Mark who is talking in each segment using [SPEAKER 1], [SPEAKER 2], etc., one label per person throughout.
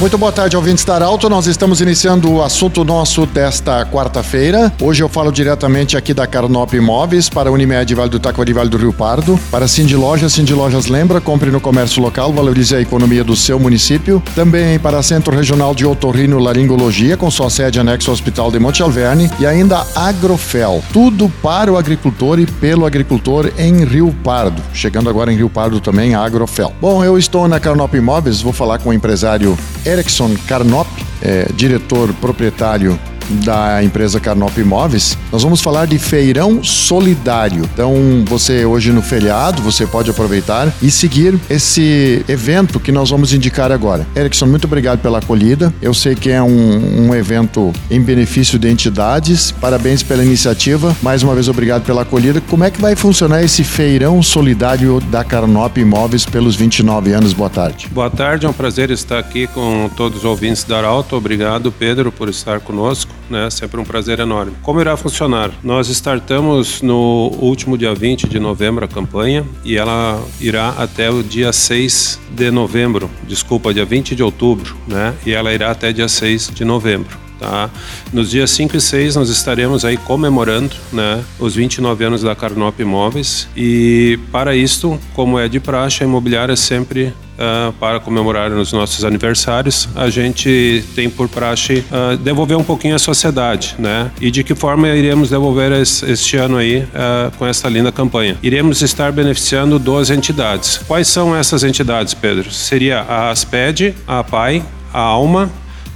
[SPEAKER 1] Muito boa tarde, ouvintes da Arauto. Nós estamos iniciando o assunto nosso desta quarta-feira. Hoje eu falo diretamente aqui da Carnop Imóveis para Unimed Vale do Taquari Vale do Rio Pardo. Para Cindy Lojas, Cindy Lojas lembra, compre no comércio local, valorize a economia do seu município. Também para Centro Regional de Otorrino Laringologia, com sua sede anexo ao Hospital de Monte Alverne. E ainda Agrofel, tudo para o agricultor e pelo agricultor em Rio Pardo. Chegando agora em Rio Pardo também a Agrofel. Bom, eu estou na Carnop Imóveis, vou falar com o empresário Erickson Carnop, é, diretor proprietário da empresa Carnop Imóveis, nós vamos falar de feirão solidário. Então, você hoje no feriado, você pode aproveitar e seguir esse evento que nós vamos indicar agora. Erickson, muito obrigado pela acolhida. Eu sei que é um, um evento em benefício de entidades. Parabéns pela iniciativa. Mais uma vez, obrigado pela acolhida. Como é que vai funcionar esse feirão solidário da Carnop Imóveis pelos 29 anos? Boa tarde.
[SPEAKER 2] Boa tarde, é um prazer estar aqui com todos os ouvintes da Arauto. Obrigado, Pedro, por estar conosco né? Sempre um prazer enorme. Como irá funcionar? Nós startamos no último dia 20 de novembro a campanha e ela irá até o dia 6 de novembro, desculpa, dia 20 de outubro, né? E ela irá até dia 6 de novembro. Tá? Nos dias 5 e 6 nós estaremos aí comemorando né, os 29 anos da Carnop Imóveis e para isto, como é de praxe, a imobiliária sempre Uh, para comemorar os nossos aniversários, a gente tem por praxe uh, devolver um pouquinho à sociedade, né? E de que forma iremos devolver este ano aí uh, com essa linda campanha? Iremos estar beneficiando 12 entidades. Quais são essas entidades, Pedro? Seria a ASPED, a APAI, a ALMA,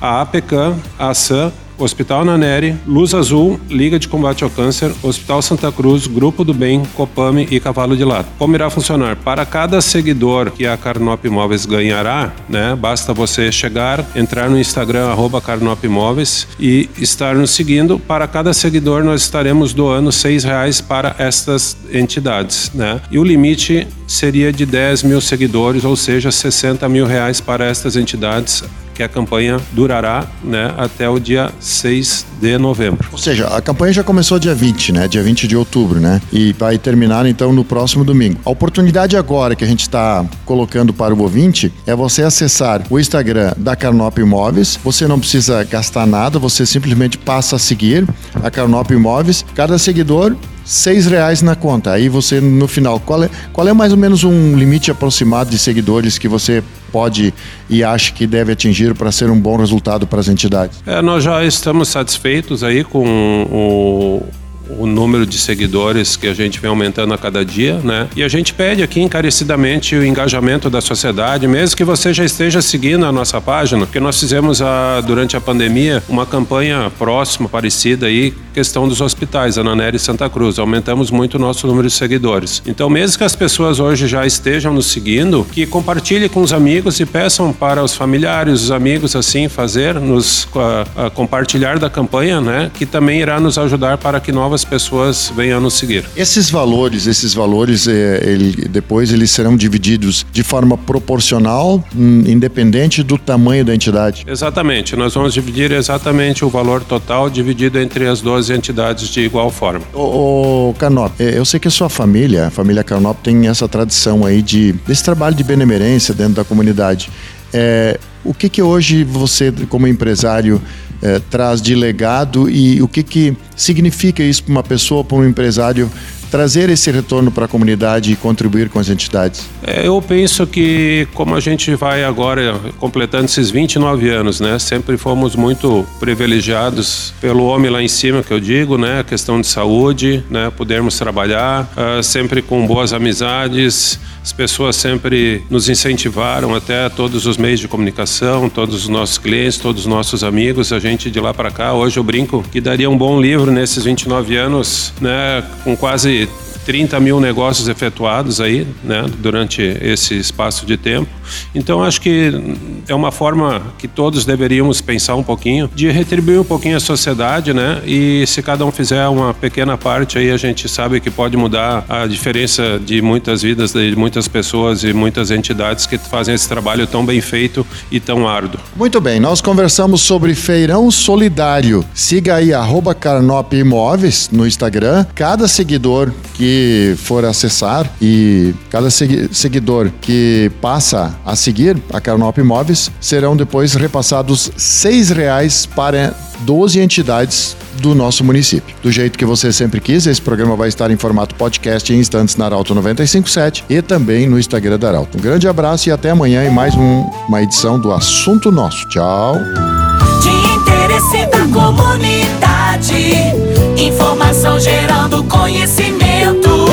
[SPEAKER 2] a APECAM, a ASAM, Hospital Naneri, Luz Azul, Liga de Combate ao Câncer, Hospital Santa Cruz, Grupo do Bem, Copame e Cavalo de Lado. Como irá funcionar? Para cada seguidor que a Carnop Imóveis ganhará, né, basta você chegar, entrar no Instagram, arroba Carnop Imóveis e estar nos seguindo. Para cada seguidor, nós estaremos doando seis reais para estas entidades. Né? E o limite seria de 10 mil seguidores, ou seja, 60 mil reais para estas entidades que a campanha durará né, até o dia 6 de novembro.
[SPEAKER 1] Ou seja, a campanha já começou dia 20, né? Dia 20 de outubro, né? E vai terminar então no próximo domingo. A oportunidade agora que a gente está colocando para o ouvinte é você acessar o Instagram da Carnop Imóveis. Você não precisa gastar nada, você simplesmente passa a seguir a Carnop Imóveis. Cada seguidor seis reais na conta. Aí você, no final, qual é, qual é mais ou menos um limite aproximado de seguidores que você pode e acha que deve atingir para ser um bom resultado para as entidades?
[SPEAKER 2] É, nós já estamos satisfeitos aí com o o número de seguidores que a gente vem aumentando a cada dia, né? E a gente pede aqui encarecidamente o engajamento da sociedade, mesmo que você já esteja seguindo a nossa página, porque nós fizemos a, durante a pandemia uma campanha próxima, parecida aí, questão dos hospitais, Ananera e Santa Cruz. Aumentamos muito o nosso número de seguidores. Então, mesmo que as pessoas hoje já estejam nos seguindo, que compartilhe com os amigos e peçam para os familiares, os amigos, assim, fazer, nos a, a compartilhar da campanha, né? Que também irá nos ajudar para que novas pessoas venham a nos seguir.
[SPEAKER 1] Esses valores, esses valores, é, ele, depois eles serão divididos de forma proporcional, hum, independente do tamanho da entidade.
[SPEAKER 2] Exatamente, nós vamos dividir exatamente o valor total dividido entre as 12 entidades de igual forma.
[SPEAKER 1] O, Canop, é, eu sei que a sua família, a família Canop, tem essa tradição aí de desse trabalho de benemerência dentro da comunidade. É, o que que hoje você, como empresário, é, traz de legado e o que, que significa isso para uma pessoa, para um empresário trazer esse retorno para a comunidade e contribuir com as entidades?
[SPEAKER 2] É, eu penso que como a gente vai agora completando esses 29 anos, né, sempre fomos muito privilegiados pelo homem lá em cima que eu digo, né, a questão de saúde, né, podermos trabalhar uh, sempre com boas amizades, as pessoas sempre nos incentivaram até todos os meios de comunicação, todos os nossos clientes, todos os nossos amigos, a gente de lá para cá. Hoje eu brinco que daria um bom livro nesses 29 anos, né, com quase 이 30 mil negócios efetuados aí, né, durante esse espaço de tempo. Então acho que é uma forma que todos deveríamos pensar um pouquinho de retribuir um pouquinho a sociedade, né? E se cada um fizer uma pequena parte aí, a gente sabe que pode mudar a diferença de muitas vidas, de muitas pessoas e muitas entidades que fazem esse trabalho tão bem feito e tão árduo.
[SPEAKER 1] Muito bem, nós conversamos sobre Feirão Solidário. Siga aí arroba Carnop Imóveis no Instagram. Cada seguidor que for acessar e cada seguidor que passa a seguir a Carnop Imóveis serão depois repassados seis reais para 12 entidades do nosso município. Do jeito que você sempre quis, esse programa vai estar em formato podcast em instantes na Arauto 957 e também no Instagram da Arauto. Um grande abraço e até amanhã em mais um, uma edição do Assunto Nosso. Tchau.
[SPEAKER 3] Interesse da comunidade, informação gerando conhecimento.